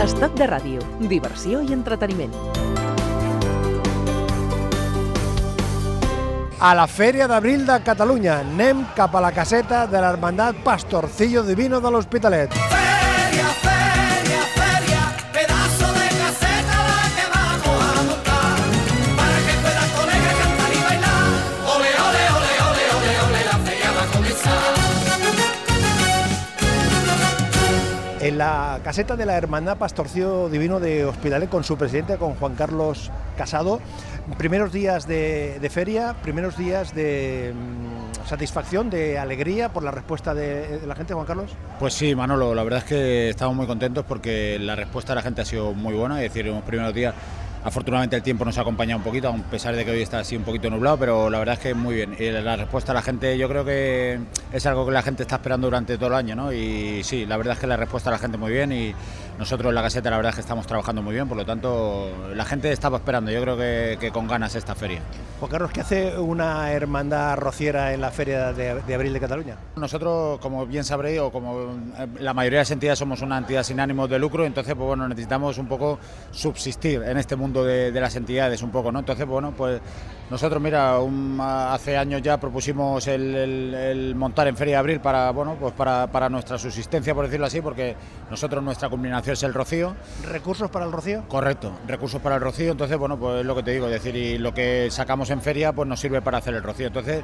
Estat de ràdio, diversió i entreteniment. a la Fèria d'Abril de Catalunya. Anem cap a la caseta de l'Hermandat Pastorcillo Divino de l'Hospitalet. En la caseta de la Hermandad Pastorcillo Divino de Hospitalet con su presidente, con Juan Carlos Casado. Primeros días de, de feria, primeros días de mm, satisfacción, de alegría por la respuesta de, de la gente, Juan Carlos. Pues sí, Manolo, la verdad es que estamos muy contentos porque la respuesta de la gente ha sido muy buena, es decir, en los primeros días afortunadamente el tiempo nos ha acompañado un poquito, a pesar de que hoy está así un poquito nublado, pero la verdad es que muy bien. Y la respuesta de la gente yo creo que es algo que la gente está esperando durante todo el año, ¿no? Y sí, la verdad es que la respuesta de la gente muy bien y nosotros en la caseta la verdad es que estamos trabajando muy bien, por lo tanto la gente estaba esperando, yo creo que, que con ganas esta feria. Juan Carlos, ¿qué hace una hermandad rociera en la Feria de, de Abril de Cataluña? Nosotros, como bien sabréis, o como eh, la mayoría de las entidades somos una entidad sin ánimo de lucro, entonces pues bueno, necesitamos un poco subsistir en este mundo de, de las entidades un poco, ¿no? Entonces, bueno, pues nosotros, mira, un- hace años ya propusimos el, el- el montar en Feria de Abril para, bueno, pues para, para nuestra subsistencia, por decirlo así, porque nosotros nuestra culminación es el rocío. ¿Recursos para el rocío? Correcto, recursos para el rocío, entonces, bueno, pues es lo que te digo, es decir, y lo que sacamos en feria, pues nos sirve para hacer el rocío. Entonces,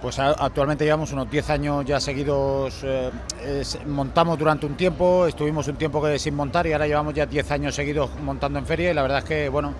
pues actualmente llevamos unos 10 años ya seguidos, eh, montamos durante un tiempo, estuvimos un tiempo que sin montar y ahora llevamos ya 10 años seguidos montando en feria y la verdad es que, bueno,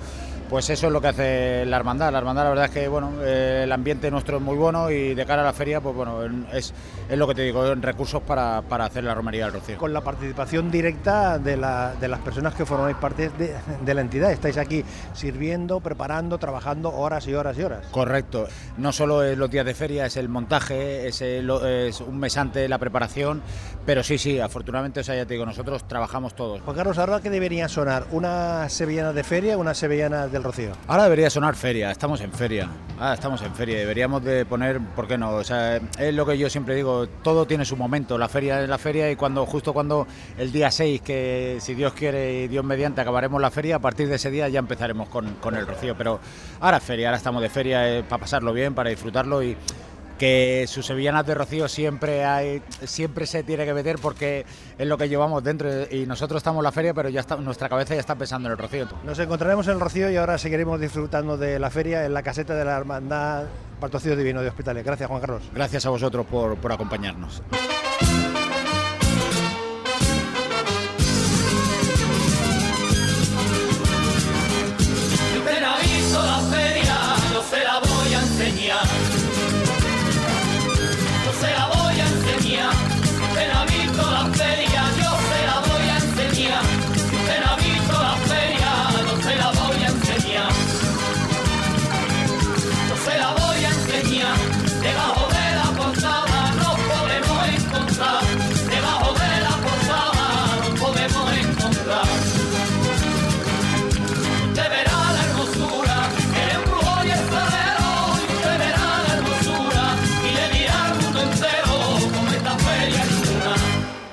pues eso es lo que hace la hermandad. La hermandad, la verdad es que, bueno, eh, el ambiente nuestro es muy bueno y de cara a la feria, pues bueno, es, es lo que te digo, recursos para, para hacer la romería del rocío. Con la participación directa de, la- de las personas que formáis parte de, de la entidad. Estáis aquí sirviendo, preparando, trabajando horas y horas y horas. Correcto. No solo es los días de feria, es el montaje, es, el- es un mes antes la preparación, pero sí, sí, afortunadamente, o sea, ya te digo, nosotros trabajamos todos. Juan Carlos, ¿ahora qué debería sonar? ¿Una sevillana de feria o una sevillana del Rocío? Ahora debería sonar feria, estamos en feria. Ahora estamos en feria, deberíamos de poner, ¿por qué no? O sea, es lo que yo siempre digo, todo tiene su momento, la feria es la feria y cuando justo cuando el día 6, que si Dios quiere y Dios mediante acabaremos la feria, a partir de ese día ya empezaremos con, con el rocío. Pero ahora es feria, ahora estamos de feria eh, para pasarlo bien, para disfrutarlo y que sus sevillanas de rocío siempre hay siempre se tiene que meter porque es lo que llevamos dentro y nosotros estamos en la feria pero ya está nuestra cabeza ya está pensando en el rocío Nos encontraremos en el Rocío y ahora seguiremos disfrutando de la feria en la caseta de la Hermandad Patrocinio Divino de Hospitales. Gracias, Juan Carlos. gracias a vosotros por, por acompañarnos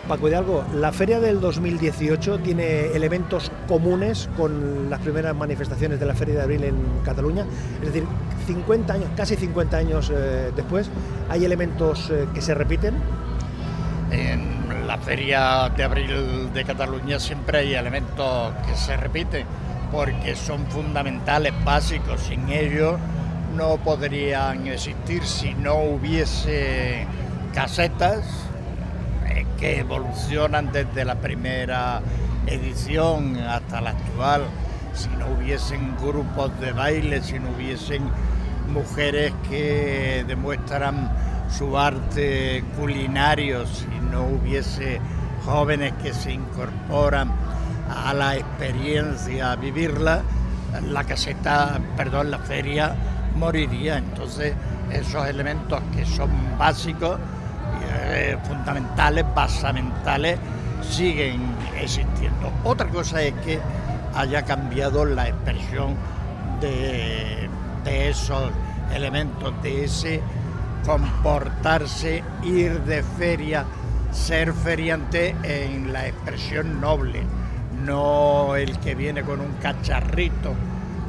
Paco Hidalgo, la feria del 2018 tiene elementos comunes con las primeras manifestaciones de la Feria de Abril en Cataluña. Es decir, 50 años, casi 50 años eh, después, hay elementos eh, que se repiten. En la Feria de Abril de Cataluña siempre hay elementos que se repiten porque son fundamentales, básicos. Sin ellos no podrían existir si no hubiese casetas que evolucionan desde la primera edición hasta la actual. Si no hubiesen grupos de baile, si no hubiesen mujeres que demuestran su arte culinario, si no hubiese jóvenes que se incorporan a la experiencia, a vivirla, la caseta, perdón, la feria moriría. Entonces, esos elementos que son básicos, eh, fundamentales, basamentales, siguen existiendo. Otra cosa es que haya cambiado la expresión de, de esos elementos, de ese comportarse, ir de feria, ser feriante en la expresión noble, no el que viene con un cacharrito.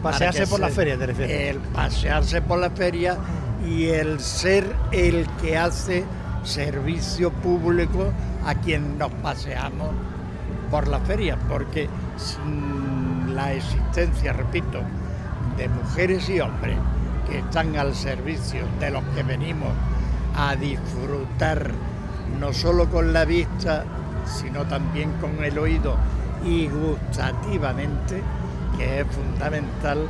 Pasearse por la feria, te refieres. El pasearse por la feria y el ser el que hace servicio público a quien nos paseamos por la feria, porque sin la existencia, repito, de mujeres y hombres que están al servicio de los que venimos a disfrutar no solo con la vista, sino también con el oído y gustativamente, que es fundamental,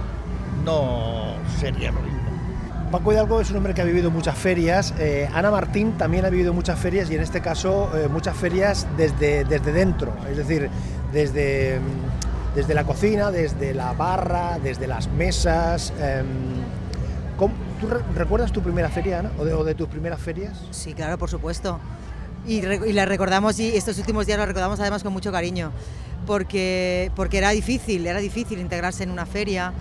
no sería lo mismo. Paco Hidalgo es un hombre que ha vivido muchas ferias. eh, Ana Martín también ha vivido muchas ferias y en este caso eh, muchas ferias desde, desde dentro, es decir, desde, mm, desde la cocina, desde la barra, desde las mesas. em, ¿cómo- ¿Tú re- recuerdas tu primera feria, Ana? ¿O de, tus primeras ferias? Sí, claro, por supuesto. Y, y la recordamos y estos últimos días la recordamos además con mucho cariño, porque, porque era difícil, era difícil integrarse en una feria,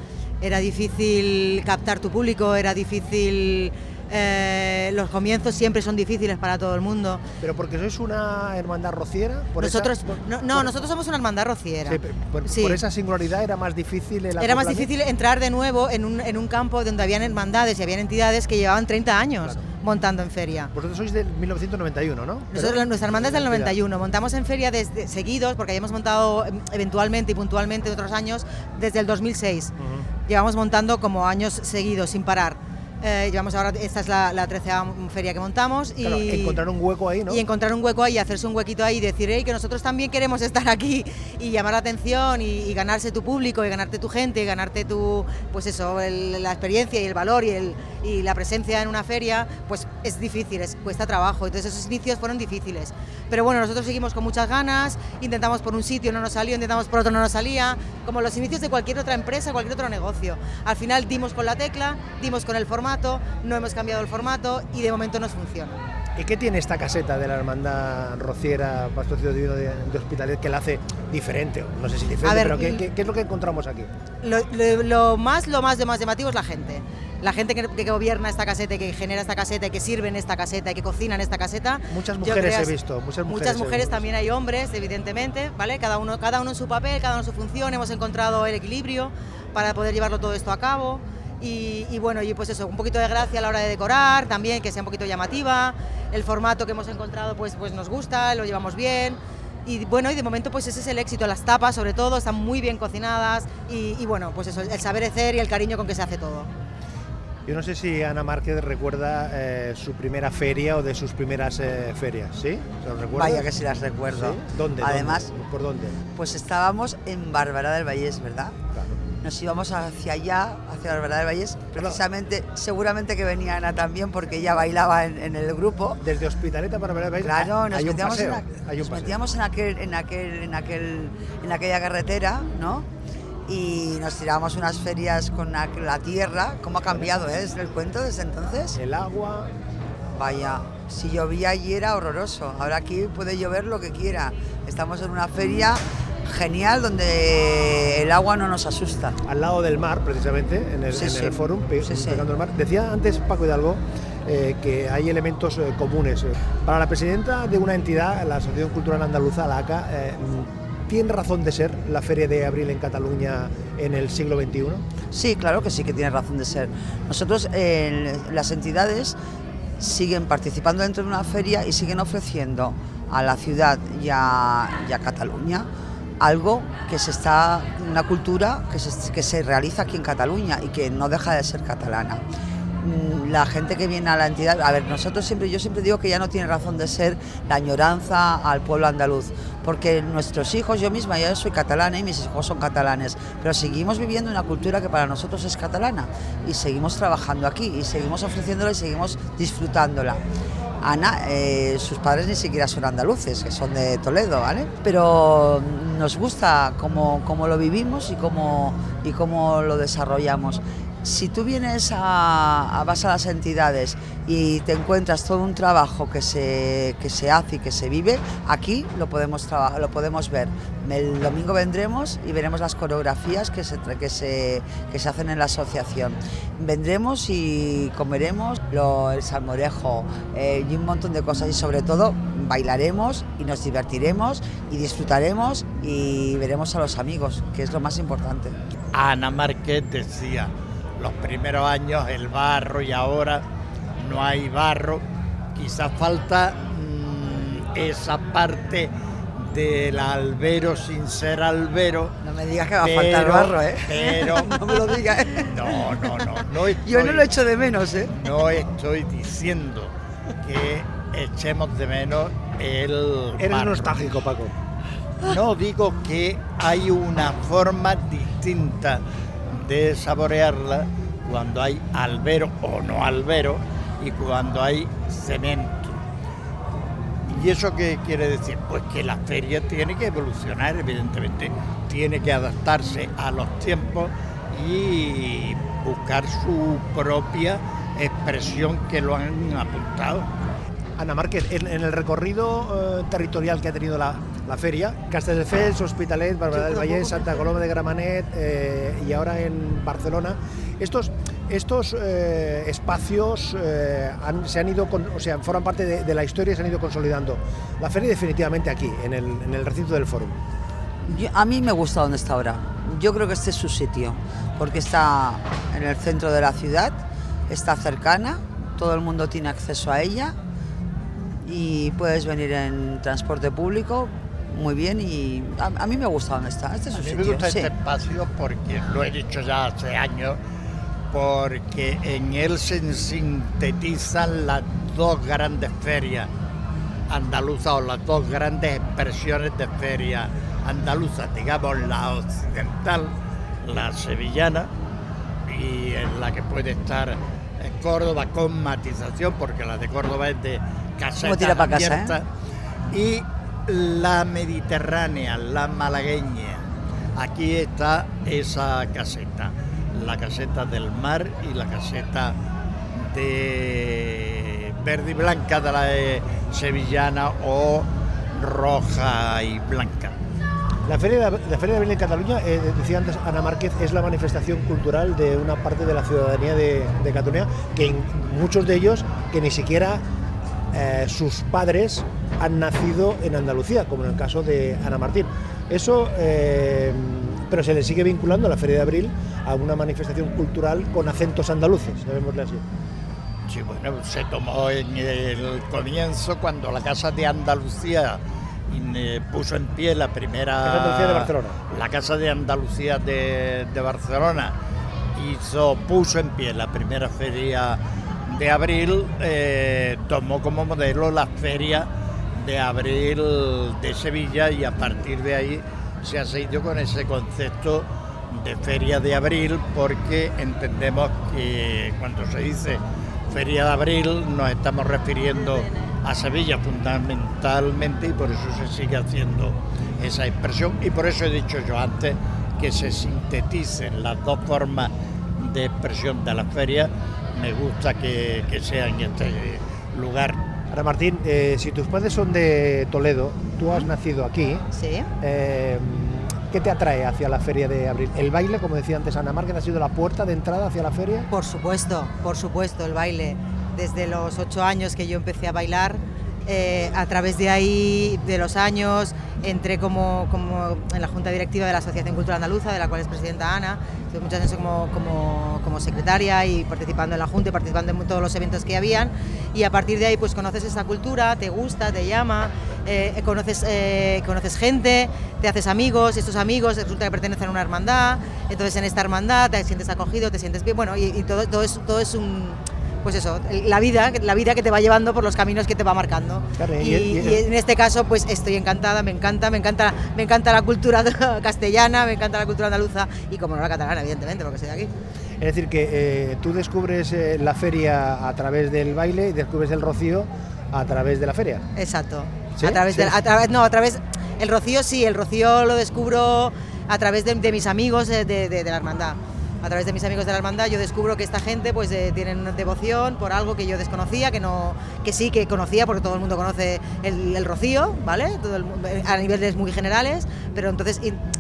era difícil captar tu público, era difícil... eh, los comienzos siempre son difíciles para todo el mundo. Pero porque sois una hermandad rociera. Por esa- nosotros, por- no, no, por- nosotros somos una hermandad rociera. sí, por, Sí. por esa singularidad era más difícil el Era más difícil entrar de nuevo en un, en un campo donde habían hermandades y habían entidades que llevaban 30 años Claro. montando en feria. Vosotros sois del 1991, ¿no? Nosotros, Pero- nuestra hermandad es del 91, montamos en feria desde seguidos, porque habíamos montado em, eventualmente y puntualmente otros años, desde el 2006. Ujú. Llevamos montando como años seguidos, sin parar. Eh, llevamos ahora, esta es la, la 13 feria que montamos y, Claro, encontrar un hueco ahí, ¿no? y encontrar un hueco ahí, hacerse un huequito ahí y decir "Ey, que nosotros también queremos estar aquí y llamar la atención y, y ganarse tu público y ganarte tu gente y ganarte tu, pues eso, el- la experiencia y el valor y, el, y la presencia en una feria, pues es difícil, es, cuesta trabajo. Entonces esos inicios fueron difíciles. Pero bueno, nosotros seguimos con muchas ganas, intentamos por un sitio, no nos salió, intentamos por otro, no nos salía, como los inicios de cualquier otra empresa, cualquier otro negocio. Al final dimos con la tecla, dimos con el formato, no hemos cambiado el formato y de momento nos funciona. ¿Y qué tiene esta caseta de la hermandad rociera Pastorio Divino de, de Hospitalet que la hace diferente? No sé si diferente, ver, pero ¿qué, mm. qué- qué es lo que encontramos aquí? Lo, lo- lo más, lo más llamativo es la gente. La gente que, que gobierna esta caseta, que genera esta caseta, que sirve en esta caseta, y que cocina en esta caseta. Muchas mujeres creo- he visto, muchas mujeres. Muchas mujeres también hay hombres, evidentemente, ¿vale? Cada uno, cada uno en su papel, cada uno en su función. Hemos encontrado el equilibrio para poder llevarlo todo esto a cabo. Y, y bueno, y pues eso, un poquito de gracia a la hora de decorar, también que sea un poquito llamativa. El formato que hemos encontrado, pues, pues nos gusta, lo llevamos bien. Y bueno, y de momento pues ese es el éxito. Las tapas, sobre todo, están muy bien cocinadas. Y, y bueno, pues eso, el saber hacer y el cariño con que se hace todo. Yo no sé si Ana Márquez recuerda eh, su primera feria o de sus primeras eh, ferias, ¿sí? ¿Se lo recuerda? Vaya que sí las recuerdo. ¿Sí? ¿Dónde? Además, ¿Dónde? ¿Por dónde? pues estábamos en Barberá del Vallés, ¿verdad? Claro. Nos íbamos hacia allá, hacia Barberá del Vallés, precisamente, seguramente que venía Ana también porque ella bailaba en, en el grupo. Desde Hospitalet para ver el país Claro, nos metíamos, en, aquel, en, aquel, en aquella carretera, ¿no? Y nos tirábamos unas ferias con la, la tierra. ¿Cómo ha cambiado, eh? Desde el cuento, desde entonces. El agua, Vaya, si llovía allí era horroroso. Ahora aquí puede llover lo que quiera. Estamos en una feria genial donde el agua no nos asusta. al lado del mar, precisamente, en el, Sí, en sí. el pe- Sí, pegando el mar. Decía antes Paco Hidalgo eh, que hay elementos eh, comunes. Para la presidenta de una entidad, la Asociación Cultural Andaluza, la ACA, eh, ¿tiene razón de ser la Feria de Abril en Cataluña en el siglo XXI? Sí, claro que sí que tiene razón de ser. Nosotros, eh, las entidades, siguen participando dentro de una feria y siguen ofreciendo a la ciudad y a, Cataluña algo que se está, una cultura que se realiza aquí en Cataluña y que no deja de ser catalana. Mm, La gente que viene a la entidad, a ver, nosotros siempre, yo siempre digo que ya no tiene razón de ser la añoranza al pueblo andaluz, porque nuestros hijos, yo misma, yo soy catalana y mis hijos son catalanes, pero seguimos viviendo una cultura que para nosotros es catalana y seguimos trabajando aquí y seguimos ofreciéndola y seguimos disfrutándola. Ana, eh, sus padres ni siquiera son andaluces, que son de Toledo, ¿vale? Pero nos gusta cómo, cómo lo vivimos y cómo, y cómo lo desarrollamos. Si tú vienes a, a- vas a las entidades y te encuentras todo un trabajo que se, que se hace y que se vive, aquí lo podemos, lo podemos ver. El domingo vendremos y veremos las coreografías que se, que se, que se hacen en la asociación. Vendremos y comeremos lo- el salmorejo eh, y un montón de cosas y sobre todo bailaremos y nos divertiremos y disfrutaremos y veremos a los amigos, que es lo más importante. Ana Márquez decía, los primeros años el barro y ahora no hay barro, quizás falta mm, esa parte del albero sin ser albero. No me digas que va a faltar barro, ¿eh? Pero no me lo digas. ¿eh? no, no, no, no estoy, Yo no lo echo de menos, ¿eh? no estoy diciendo que echemos de menos el Eres barro. nostálgico, Paco. No digo que hay una forma distinta de saborearla cuando hay albero o no albero y cuando hay cemento. ¿Y eso qué quiere decir? Pues que la feria tiene que evolucionar, evidentemente, tiene que adaptarse a los tiempos y buscar su propia expresión que lo han apuntado. Ana Márquez, en, el recorrido eh, territorial que ha tenido la, la feria, Castelldefels, Hospitalet, Barberà del Vallès, Santa Coloma de Gramenet eh, y ahora en Barcelona, estos, estos eh, espacios eh, han- se han ido, con- o sea, forman parte de, de la historia y se han ido consolidando. La feria definitivamente aquí, en el, en el recinto del foro. Yo- a mí me gusta donde está ahora. Yo creo que este es su sitio, porque está en el centro de la ciudad, está cercana, todo el mundo tiene acceso a ella y puedes venir en transporte público muy bien y a, a mí me gusta donde está. Este es A mí sitio. me gusta sí. este espacio porque lo he dicho ya hace años, porque en él se sintetizan las dos grandes ferias andaluzas o las dos grandes expresiones de feria andaluza, digamos la occidental, la sevillana, y en la que puede estar en Córdoba con matización, porque la de Córdoba es de caseta casa, ¿eh? y la mediterránea, la malagueña. Aquí está esa caseta, la caseta del mar y la caseta de verde y blanca de la eh, sevillana o roja y blanca. La Feria de, la Feria de Abril en Cataluña, eh, decía antes Ana Márquez, es la manifestación cultural de una parte de la ciudadanía de, Cataluña, que muchos de ellos que ni siquiera eh, sus padres han nacido en Andalucía, como en el caso de Ana Martín. Eso, eh, pero se le sigue vinculando a la Feria de Abril a una manifestación cultural con acentos andaluces, llamémosle así. Sí, bueno, se tomó en el comienzo cuando la Casa de Andalucía eh, puso en pie la primera... Casa de Andalucía de Barcelona. La Casa de Andalucía de, de Barcelona hizo, puso en pie la primera feria de abril, eh, tomó como modelo la feria de abril de Sevilla y a partir de ahí se ha seguido con ese concepto de feria de abril porque entendemos que cuando se dice feria de abril nos estamos refiriendo a Sevilla fundamentalmente y por eso se sigue haciendo esa expresión. Y por eso he dicho yo antes que se sinteticen las dos formas de expresión de la feria. Me gusta que, que sea en este lugar Ana Martín, eh, si tus padres son de Toledo, tú has nacido aquí, Sí. Eh, ¿Qué te atrae hacia la feria de abril? ¿El baile, como decía antes Ana Márquez, ha sido la puerta de entrada hacia la feria? Por supuesto, por supuesto, el baile. Desde los ocho años que yo empecé a bailar, eh, a través de ahí, de los años, entré como, como en la Junta Directiva de la Asociación Cultural Andaluza, de la cual es presidenta Ana. Estuve muchos años como, como, como secretaria y participando en la Junta y participando en todos los eventos que habían. Y a partir de ahí, pues conoces esa cultura, te gusta, te llama, eh, conoces, eh, conoces gente, te haces amigos, y estos amigos resulta que pertenecen a una hermandad, entonces en esta hermandad te sientes acogido, te sientes bien, bueno, y, y todo, todo, es, todo es un, pues eso, la vida, la vida que te va llevando por los caminos que te va marcando. Claro, y- y, y- y en este caso, pues estoy encantada, me encanta, me encanta, me encanta la cultura castellana, me encanta la cultura andaluza y como no la catalana, evidentemente, porque soy de aquí. Es decir, que eh, tú descubres eh, la feria a través del baile y descubres el rocío a través de la feria. Exacto. ¿Sí? A través Sí. de, a través, no, a través, el rocío sí, el rocío lo descubro a través de, de mis amigos de, de- de la hermandad. A través de mis amigos de la hermandad, yo descubro que esta gente pues eh, tienen una devoción por algo que yo desconocía, que no, que sí que conocía, porque todo el mundo conoce el, el rocío, ¿vale? Todo el eh, a niveles muy generales, pero entonces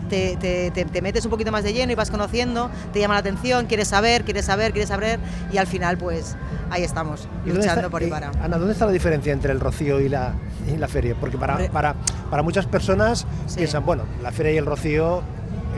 te, te- te- te metes un poquito más de lleno y vas conociendo, te llama la atención, quieres saber, quieres saber, quieres saber, y al final pues ahí estamos, ¿Y dónde luchando está- por y eh, para. Ana, ¿dónde está la diferencia entre el rocío y la, y la feria? Porque para, para, para muchas personas Sí. piensan, bueno, la feria y el rocío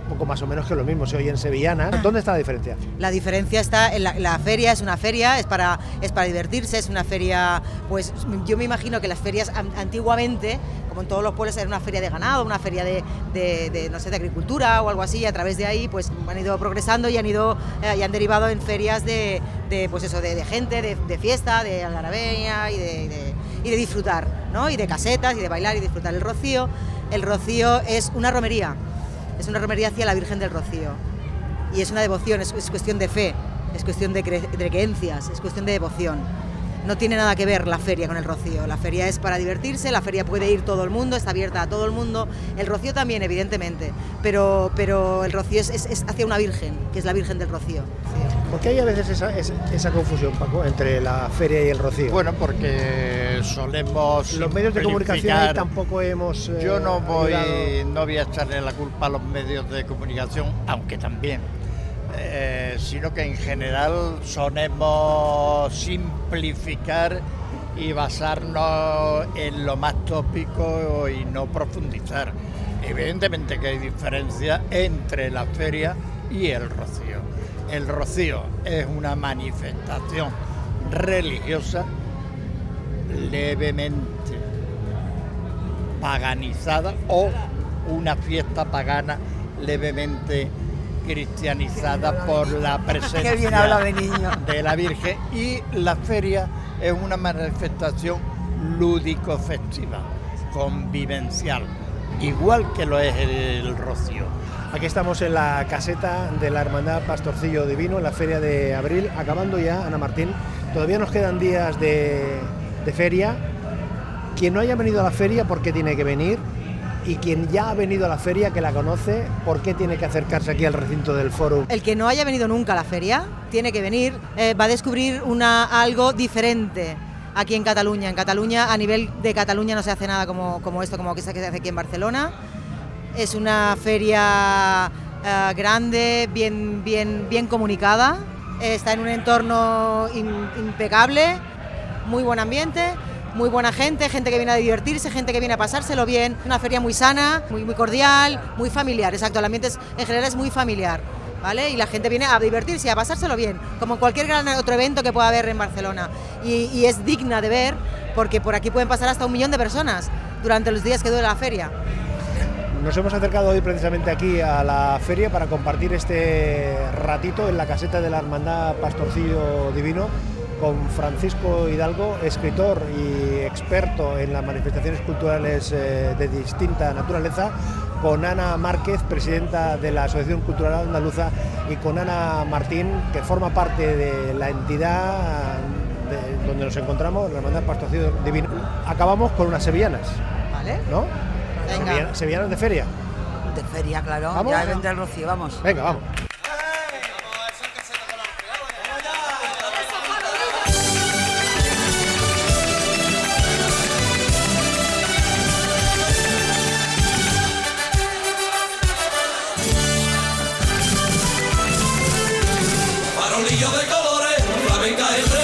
poco más o menos que lo mismo, se oyen sevillanas. ¿Dónde está la diferencia? La diferencia está en la, feria, es una feria, es para, es para divertirse, es una feria, pues yo me imagino que las ferias an- antiguamente, como en todos los pueblos, era una feria de ganado, una feria de, no sé, de agricultura o algo así, y a través de ahí pues han ido progresando y han ido eh, y han derivado en ferias de, pues eso, de, gente, de, fiesta, de algarabía y de- y de disfrutar, ¿no? Y de casetas y de bailar y disfrutar el rocío. El rocío es una romería, es una romería hacia la Virgen del Rocío y es una devoción, es, es cuestión de fe, es cuestión de, cre- de creencias, es cuestión de devoción. No tiene nada que ver la feria con el rocío. La feria es para divertirse, la feria puede ir todo el mundo, está abierta a todo el mundo. El rocío también, evidentemente, pero, pero el rocío es, es- es hacia una virgen, que es la Virgen del Rocío. Sí. ¿Por qué hay a veces esa, esa, esa confusión, Paco, entre la feria y el rocío? Bueno, porque solemos. los medios de comunicación ahí tampoco hemos. eh, Yo no voy, ayudado. no voy a echarle la culpa a los medios de comunicación, aunque también, eh, sino que en general solemos simplificar y basarnos en lo más tópico y no profundizar. Evidentemente que hay diferencia entre la feria y el rocío. El rocío es una manifestación religiosa levemente paganizada o una fiesta pagana levemente cristianizada por la presencia Qué bien habla de niño. de la Virgen y la feria es una manifestación lúdico-festiva, convivencial, igual que lo es el rocío. Aquí estamos en la caseta de la Hermandad Pastorcillo Divino, en la feria de abril, acabando ya, Ana Martín. Todavía nos quedan días de, de feria. Quien no haya venido a la feria, ¿por qué tiene que venir? Y quien ya ha venido a la feria, que la conoce, ¿por qué tiene que acercarse aquí al recinto del foro? El que no haya venido nunca a la feria tiene que venir, eh, va a descubrir algo diferente aquí en Cataluña. En Cataluña, a nivel de Cataluña, no se hace nada como, esto, como que se hace aquí en Barcelona. Es una feria eh, grande, bien, bien, bien comunicada, está en un entorno im- impecable, muy buen ambiente. Muy buena gente, gente que viene a divertirse, gente que viene a pasárselo bien. Una feria muy sana, muy, cordial, muy familiar. Exacto, el ambiente es- en general es muy familiar. ¿Vale? Y la gente viene a divertirse, a pasárselo bien, como en cualquier gran otro evento que pueda haber en Barcelona. Y, y es digna de ver, porque por aquí pueden pasar hasta un millón de personas durante los días que dure la feria. Nos hemos acercado hoy precisamente aquí a la feria para compartir este ratito en la caseta de la Hermandad Pastorcillo Divino con Francisco Hidalgo, escritor y experto en las manifestaciones culturales eh, de distinta naturaleza, con Ana Márquez, presidenta de la Asociación Cultural Andaluza, y con Ana Martín, que forma parte de la entidad de- donde nos encontramos, la Hermandad Pastorcillo Divino. Acabamos con unas sevillanas, ¿Vale? ¿no? Venga. Sevillanas de feria. De feria, claro. ¿Vamos? Ya vendrá el rocío, vamos. Venga, vamos. America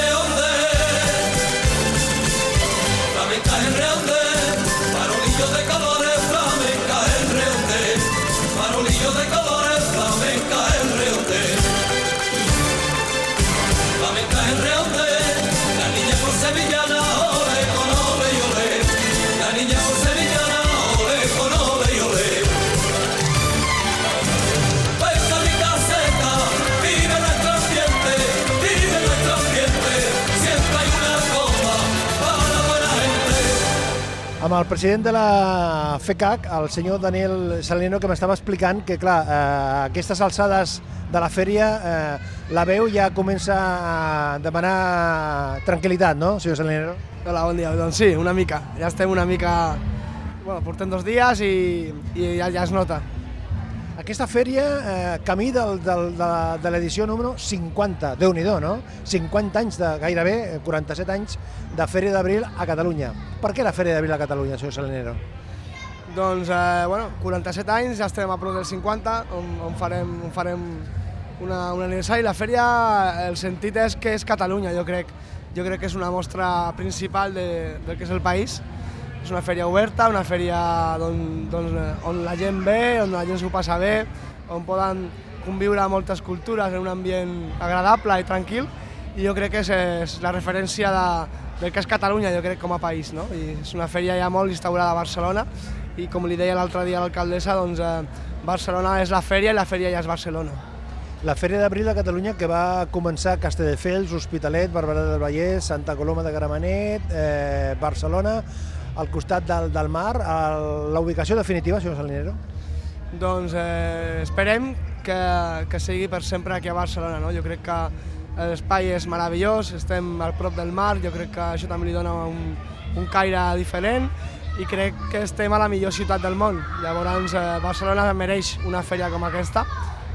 Amb el president de la FECAC, el senyor Daniel Salino, que m'estava explicant que, clar, eh, aquestes alçades de la fèria eh, la veu ja comença a demanar tranquil·litat, no, senyor Salinero? Hola, bon dia. Doncs sí, una mica. Ja estem una mica... Bueno, portem dos dies i, i ja, ja es nota. Aquesta fèria, eh, camí del, del, de, de l'edició número 50, déu nhi no? 50 anys, de gairebé eh, 47 anys de Fèria d'Abril a Catalunya. Per què la Fèria d'Abril a Catalunya, senyor Salinero? Doncs, eh, bueno, 47 anys, ja estem a prop dels 50, on, on farem, on farem una, un aniversari. La fèria, el sentit és que és Catalunya, jo crec. Jo crec que és una mostra principal de, del que és el país. És una fèria oberta, una fèria don, doncs, eh, on la gent ve, on la gent s'ho passa bé, on poden conviure moltes cultures en un ambient agradable i tranquil, i jo crec que és, és la referència de, del que és Catalunya, jo crec, com a país. No? I és una fèria ja molt instaurada a Barcelona, i com li deia l'altre dia a l'alcaldessa, doncs, eh, Barcelona és la fèria i la fèria ja és Barcelona. La Fèria d'Abril a Catalunya que va començar a Castelldefels, Hospitalet, Barberà del Vallès, Santa Coloma de Gramenet, eh, Barcelona, al costat del, del mar. El, la ubicació definitiva, senyor Salinero? Doncs eh, esperem que, que sigui per sempre aquí a Barcelona. No? Jo crec que l'espai és meravellós, estem al prop del mar, jo crec que això també li dona un, un caire diferent i crec que estem a la millor ciutat del món. Llavors, eh, Barcelona mereix una fèria com aquesta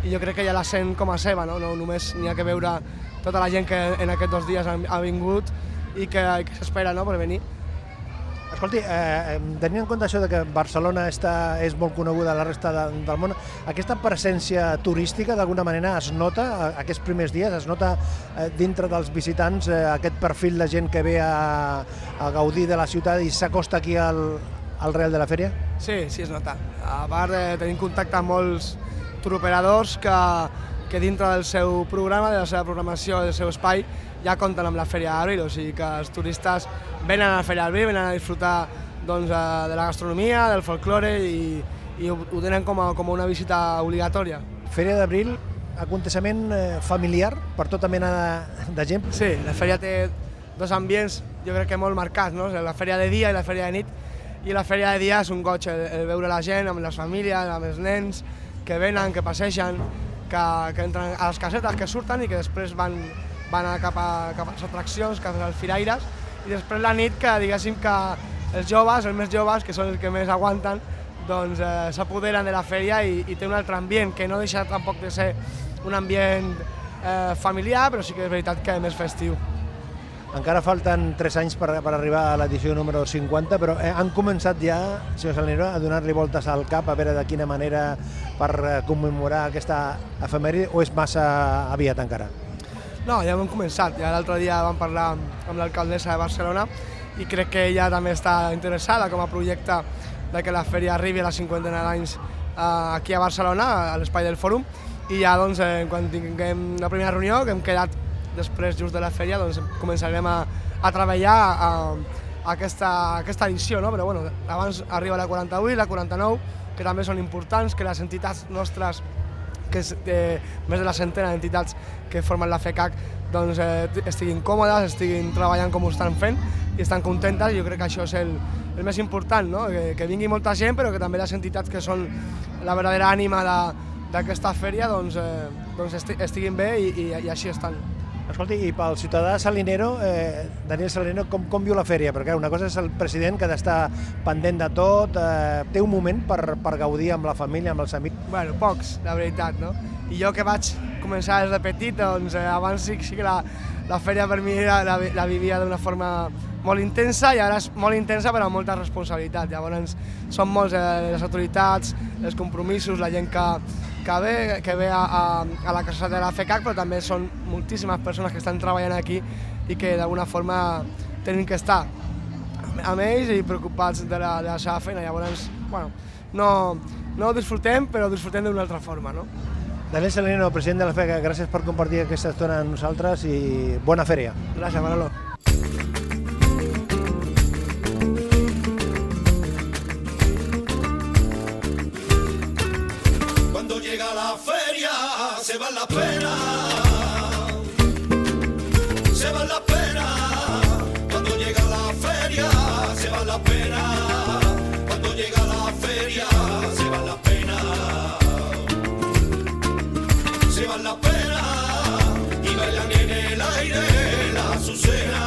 i jo crec que ja la sent com a seva, no, no només n'hi ha que veure tota la gent que en aquests dos dies ha vingut i que, que s'espera no, per venir. Escolti, eh, tenint en compte això de que Barcelona està, és molt coneguda a la resta de, del món, aquesta presència turística d'alguna manera es nota eh, aquests primers dies, es nota eh, dintre dels visitants eh, aquest perfil de gent que ve a, a gaudir de la ciutat i s'acosta aquí al, al Real de la Fèria? Sí, sí es nota. A part de tenir contacte amb molts turoperadors que, que dintre del seu programa, de la seva programació, del seu espai, ja compten amb la Fèria d'Abril, o sigui que els turistes venen a la Fèria d'Abril, venen a disfrutar doncs, eh, de la gastronomia, del folklore i, i ho, ho tenen com a, com a una visita obligatòria. Fèria d'Abril, aconteixement eh, familiar per tota mena de, de gent? Sí, la fèria té dos ambients, jo crec que molt marcats, no? la fèria de dia i la fèria de nit, i la fèria de dia és un goig, el, el veure la gent amb les famílies, amb els nens, que venen, que passegen, que, que entren a les casetes, que surten i que després van, van a cap, a, cap a les atraccions, cap als firaires, i després la nit que diguéssim que els joves, els més joves, que són els que més aguanten, doncs eh, s'apoderen de la fèria i, i té un altre ambient, que no deixa tampoc de ser un ambient eh, familiar, però sí que és veritat que és més festiu. Encara falten 3 anys per, per arribar a l'edició número 50, però eh, han començat ja, senyor Salinero, a donar-li voltes al cap a veure de quina manera per eh, commemorar aquesta efemèride o és massa aviat encara? No, ja hem començat. Ja l'altre dia vam parlar amb l'alcaldessa de Barcelona i crec que ella també està interessada com a projecte de que la fèria arribi a la cinquantena d'anys eh, aquí a Barcelona, a l'espai del fòrum, i ja doncs, eh, quan tinguem la primera reunió, que hem quedat després just de la fèria, doncs començarem a, a treballar a, a aquesta, a aquesta edició, no? però bueno, abans arriba la 48, la 49, que també són importants, que les entitats nostres que és eh, més de la centena d'entitats que formen la FECAC doncs, eh, estiguin còmodes, estiguin treballant com ho estan fent i estan contentes. Jo crec que això és el, el més important, no? que, que vingui molta gent, però que també les entitats que són la verdadera ànima d'aquesta fèria doncs, eh, doncs esti, estiguin bé i, i, i així estan. Escolti, i pel ciutadà salinero, eh, Daniel Salinero, com, com viu la fèria? Perquè una cosa és el president que ha d'estar pendent de tot, eh, té un moment per, per gaudir amb la família, amb els amics? Bueno, pocs, la veritat, no? I jo que vaig començar des de petit, doncs eh, abans sí, sí que la, la fèria per mi la, la, la vivia d'una forma molt intensa i ara és molt intensa però amb molta responsabilitat. Llavors són molts eh, les autoritats, els compromisos, la gent que, que ve, que ve a, a, a la casa de la FECAC, però també són moltíssimes persones que estan treballant aquí i que d'alguna forma tenen que estar amb ells i preocupats de la, de la seva feina. Llavors, bueno, no, no ho disfrutem, però ho disfrutem d'una altra forma, no? Daniel Salinero, president de la FECAC, gràcies per compartir aquesta estona amb nosaltres i bona fèria. Gràcies, Manolo. Se va la pena. Se va la pena. Cuando llega la feria se va la pena. Cuando llega la feria se va la pena. Se va la pena y bailan en el aire la azucena.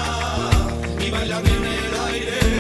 Y bailan en el aire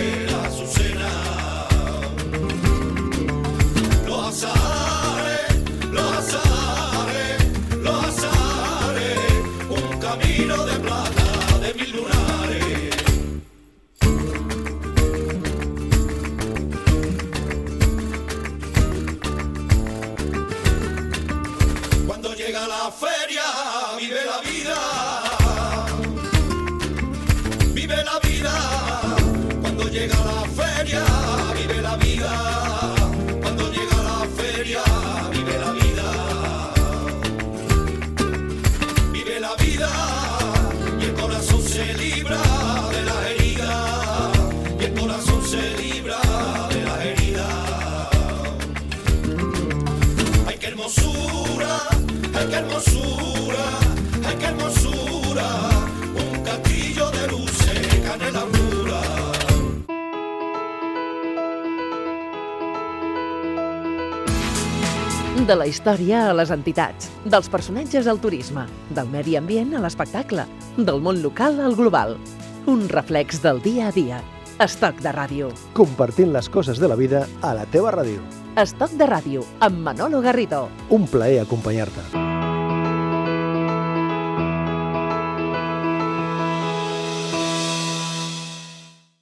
De la història a les entitats, dels personatges al turisme, del medi ambient a l'espectacle, del món local al global. Un reflex del dia a dia. Estoc de ràdio. Compartint les coses de la vida a la teva ràdio. Estoc de ràdio, amb Manolo Garrido. Un plaer acompanyar-te.